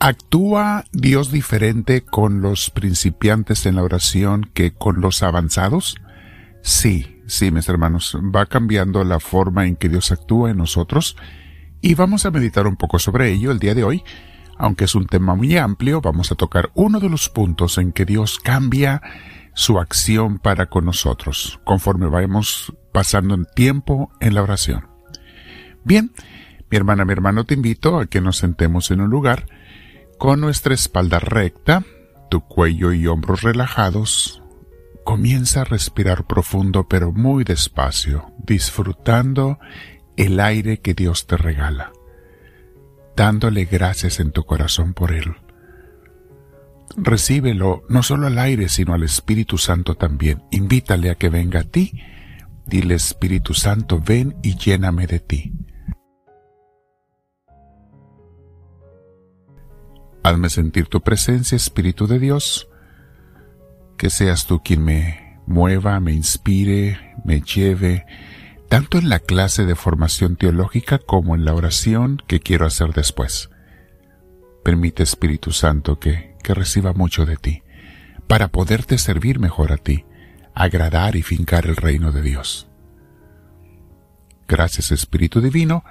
¿Actúa Dios diferente con los principiantes en la oración que con los avanzados? Sí, sí, mis hermanos, va cambiando la forma en que Dios actúa en nosotros y vamos a meditar un poco sobre ello el día de hoy. Aunque es un tema muy amplio, vamos a tocar uno de los puntos en que Dios cambia su acción para con nosotros, conforme vayamos pasando el tiempo en la oración. Bien, mi hermana, mi hermano, te invito a que nos sentemos en un lugar con nuestra espalda recta, tu cuello y hombros relajados, comienza a respirar profundo pero muy despacio, disfrutando el aire que Dios te regala, dándole gracias en tu corazón por él. Recíbelo no solo al aire, sino al Espíritu Santo también. Invítale a que venga a ti. Dile Espíritu Santo, ven y lléname de ti. Hazme sentir tu presencia, Espíritu de Dios. Que seas tú quien me mueva, me inspire, me lleve, tanto en la clase de formación teológica como en la oración que quiero hacer después. Permite, Espíritu Santo, que, que reciba mucho de ti, para poderte servir mejor a ti, agradar y fincar el reino de Dios. Gracias, Espíritu Divino,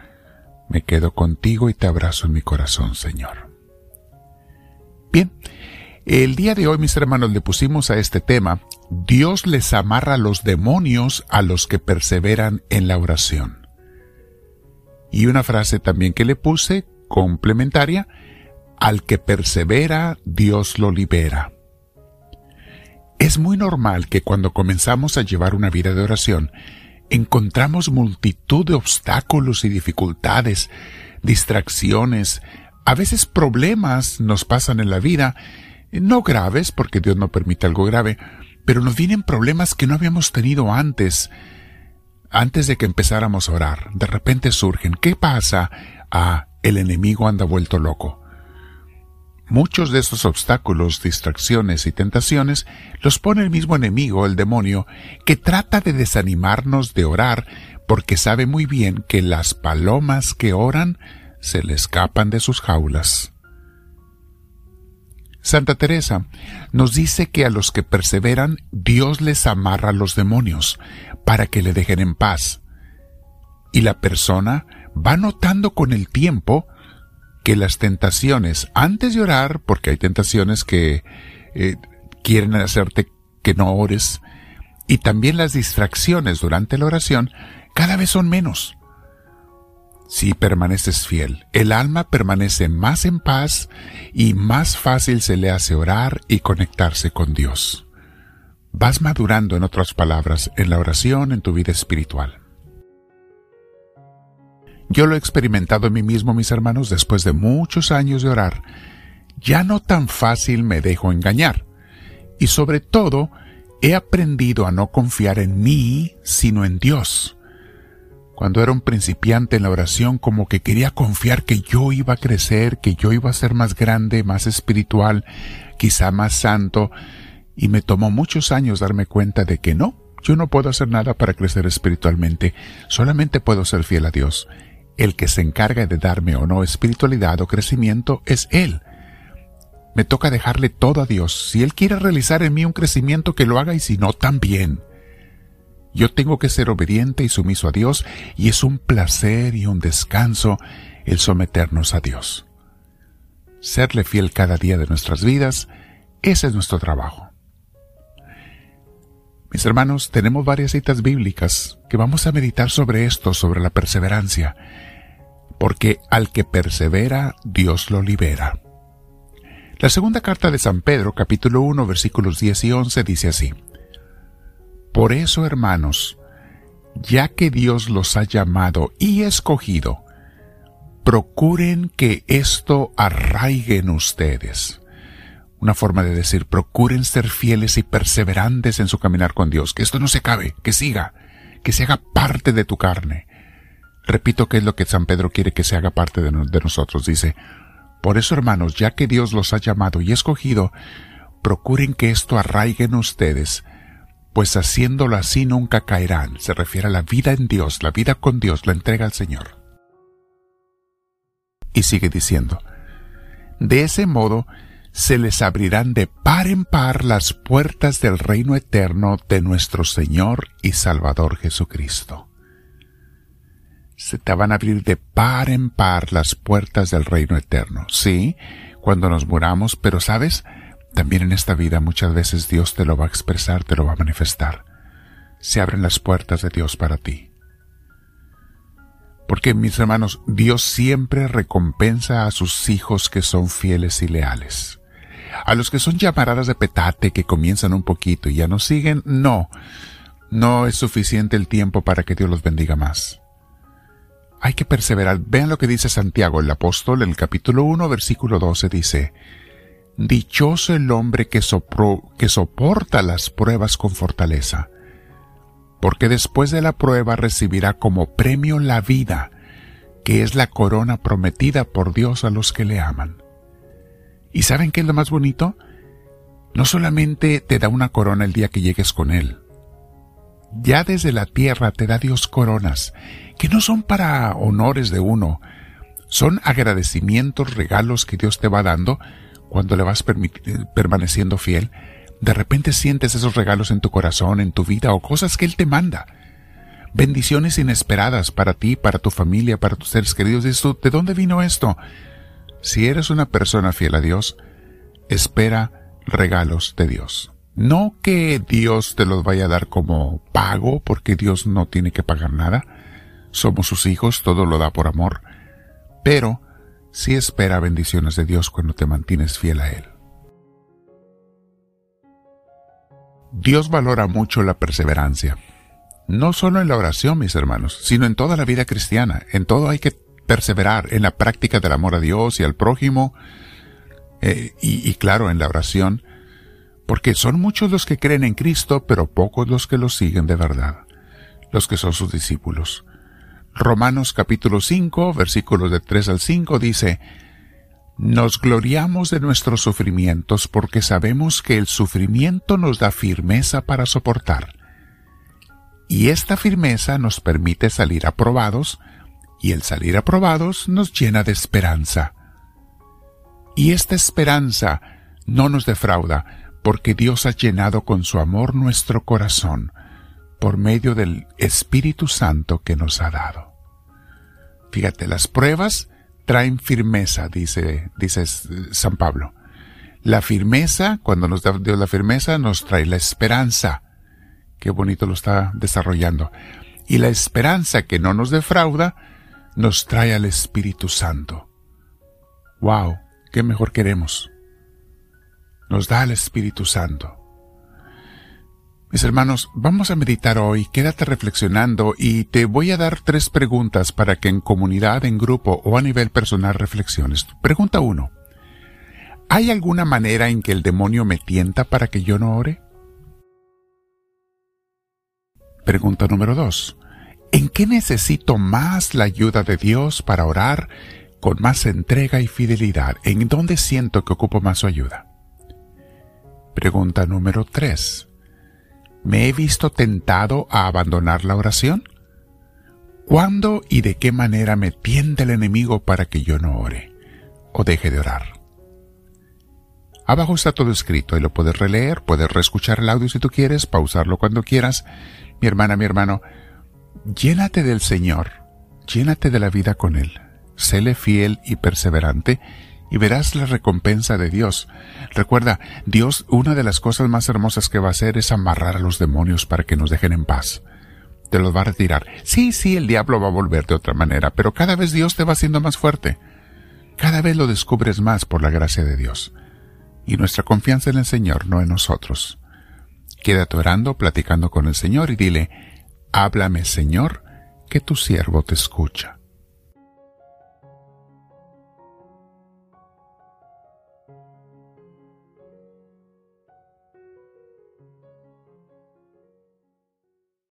me quedo contigo y te abrazo en mi corazón, Señor. Bien, el día de hoy, mis hermanos, le pusimos a este tema, Dios les amarra los demonios a los que perseveran en la oración. Y una frase también que le puse, complementaria, al que persevera, Dios lo libera. Es muy normal que cuando comenzamos a llevar una vida de oración, encontramos multitud de obstáculos y dificultades, distracciones, a veces problemas nos pasan en la vida, no graves, porque Dios no permite algo grave, pero nos vienen problemas que no habíamos tenido antes, antes de que empezáramos a orar. De repente surgen. ¿Qué pasa? Ah, el enemigo anda vuelto loco. Muchos de estos obstáculos, distracciones y tentaciones los pone el mismo enemigo, el demonio, que trata de desanimarnos de orar porque sabe muy bien que las palomas que oran se le escapan de sus jaulas. Santa Teresa nos dice que a los que perseveran Dios les amarra a los demonios para que le dejen en paz. Y la persona va notando con el tiempo que las tentaciones, antes de orar, porque hay tentaciones que eh, quieren hacerte que no ores, y también las distracciones durante la oración, cada vez son menos si permaneces fiel. El alma permanece más en paz y más fácil se le hace orar y conectarse con Dios. Vas madurando, en otras palabras, en la oración, en tu vida espiritual. Yo lo he experimentado en mí mismo, mis hermanos, después de muchos años de orar. Ya no tan fácil me dejo engañar. Y sobre todo, he aprendido a no confiar en mí, sino en Dios cuando era un principiante en la oración, como que quería confiar que yo iba a crecer, que yo iba a ser más grande, más espiritual, quizá más santo, y me tomó muchos años darme cuenta de que no, yo no puedo hacer nada para crecer espiritualmente, solamente puedo ser fiel a Dios. El que se encarga de darme o no espiritualidad o crecimiento es Él. Me toca dejarle todo a Dios. Si Él quiere realizar en mí un crecimiento, que lo haga y si no, también. Yo tengo que ser obediente y sumiso a Dios y es un placer y un descanso el someternos a Dios. Serle fiel cada día de nuestras vidas, ese es nuestro trabajo. Mis hermanos, tenemos varias citas bíblicas que vamos a meditar sobre esto, sobre la perseverancia, porque al que persevera, Dios lo libera. La segunda carta de San Pedro, capítulo 1, versículos 10 y 11, dice así, por eso, hermanos, ya que Dios los ha llamado y escogido, procuren que esto arraigue en ustedes. Una forma de decir, procuren ser fieles y perseverantes en su caminar con Dios, que esto no se acabe, que siga, que se haga parte de tu carne. Repito que es lo que San Pedro quiere que se haga parte de, de nosotros. Dice, por eso hermanos, ya que Dios los ha llamado y escogido, procuren que esto arraigue en ustedes, pues haciéndolo así nunca caerán. Se refiere a la vida en Dios, la vida con Dios, la entrega al Señor. Y sigue diciendo, De ese modo, se les abrirán de par en par las puertas del reino eterno de nuestro Señor y Salvador Jesucristo. Se te van a abrir de par en par las puertas del reino eterno, sí, cuando nos muramos, pero sabes, también en esta vida muchas veces Dios te lo va a expresar, te lo va a manifestar. Se abren las puertas de Dios para ti. Porque, mis hermanos, Dios siempre recompensa a sus hijos que son fieles y leales. A los que son llamaradas de petate que comienzan un poquito y ya no siguen, no. No es suficiente el tiempo para que Dios los bendiga más. Hay que perseverar. Vean lo que dice Santiago el apóstol en el capítulo 1, versículo 12 dice, Dichoso el hombre que, que soporta las pruebas con fortaleza, porque después de la prueba recibirá como premio la vida, que es la corona prometida por Dios a los que le aman. ¿Y saben qué es lo más bonito? No solamente te da una corona el día que llegues con Él. Ya desde la tierra te da Dios coronas, que no son para honores de uno, son agradecimientos, regalos que Dios te va dando cuando le vas permaneciendo fiel. De repente sientes esos regalos en tu corazón, en tu vida o cosas que Él te manda. Bendiciones inesperadas para ti, para tu familia, para tus seres queridos. ¿de dónde vino esto? Si eres una persona fiel a Dios, espera regalos de Dios. No que Dios te los vaya a dar como pago, porque Dios no tiene que pagar nada. Somos sus hijos, todo lo da por amor. Pero sí espera bendiciones de Dios cuando te mantienes fiel a Él. Dios valora mucho la perseverancia. No solo en la oración, mis hermanos, sino en toda la vida cristiana. En todo hay que perseverar en la práctica del amor a Dios y al prójimo, eh, y, y claro, en la oración, porque son muchos los que creen en Cristo, pero pocos los que lo siguen de verdad, los que son sus discípulos. Romanos capítulo 5, versículos de 3 al 5 dice, Nos gloriamos de nuestros sufrimientos porque sabemos que el sufrimiento nos da firmeza para soportar. Y esta firmeza nos permite salir aprobados y el salir aprobados nos llena de esperanza. Y esta esperanza no nos defrauda, porque Dios ha llenado con su amor nuestro corazón por medio del Espíritu Santo que nos ha dado. Fíjate, las pruebas traen firmeza, dice, dice San Pablo. La firmeza, cuando nos da Dios la firmeza, nos trae la esperanza. Qué bonito lo está desarrollando. Y la esperanza que no nos defrauda, nos trae al Espíritu Santo. ¡Wow! ¿Qué mejor queremos? Nos da al Espíritu Santo. Mis hermanos, vamos a meditar hoy, quédate reflexionando y te voy a dar tres preguntas para que en comunidad, en grupo o a nivel personal reflexiones. Pregunta uno. ¿Hay alguna manera en que el demonio me tienta para que yo no ore? Pregunta número dos. ¿En qué necesito más la ayuda de Dios para orar con más entrega y fidelidad? ¿En dónde siento que ocupo más su ayuda? Pregunta número 3. ¿Me he visto tentado a abandonar la oración? ¿Cuándo y de qué manera me tiende el enemigo para que yo no ore o deje de orar? Abajo está todo escrito y lo puedes releer, puedes reescuchar el audio si tú quieres, pausarlo cuando quieras. Mi hermana, mi hermano, Llénate del Señor, llénate de la vida con Él, séle fiel y perseverante y verás la recompensa de Dios. Recuerda, Dios una de las cosas más hermosas que va a hacer es amarrar a los demonios para que nos dejen en paz. Te los va a retirar. Sí, sí, el diablo va a volver de otra manera, pero cada vez Dios te va haciendo más fuerte. Cada vez lo descubres más por la gracia de Dios. Y nuestra confianza en el Señor, no en nosotros. Quédate orando, platicando con el Señor y dile, Háblame, Señor, que tu siervo te escucha.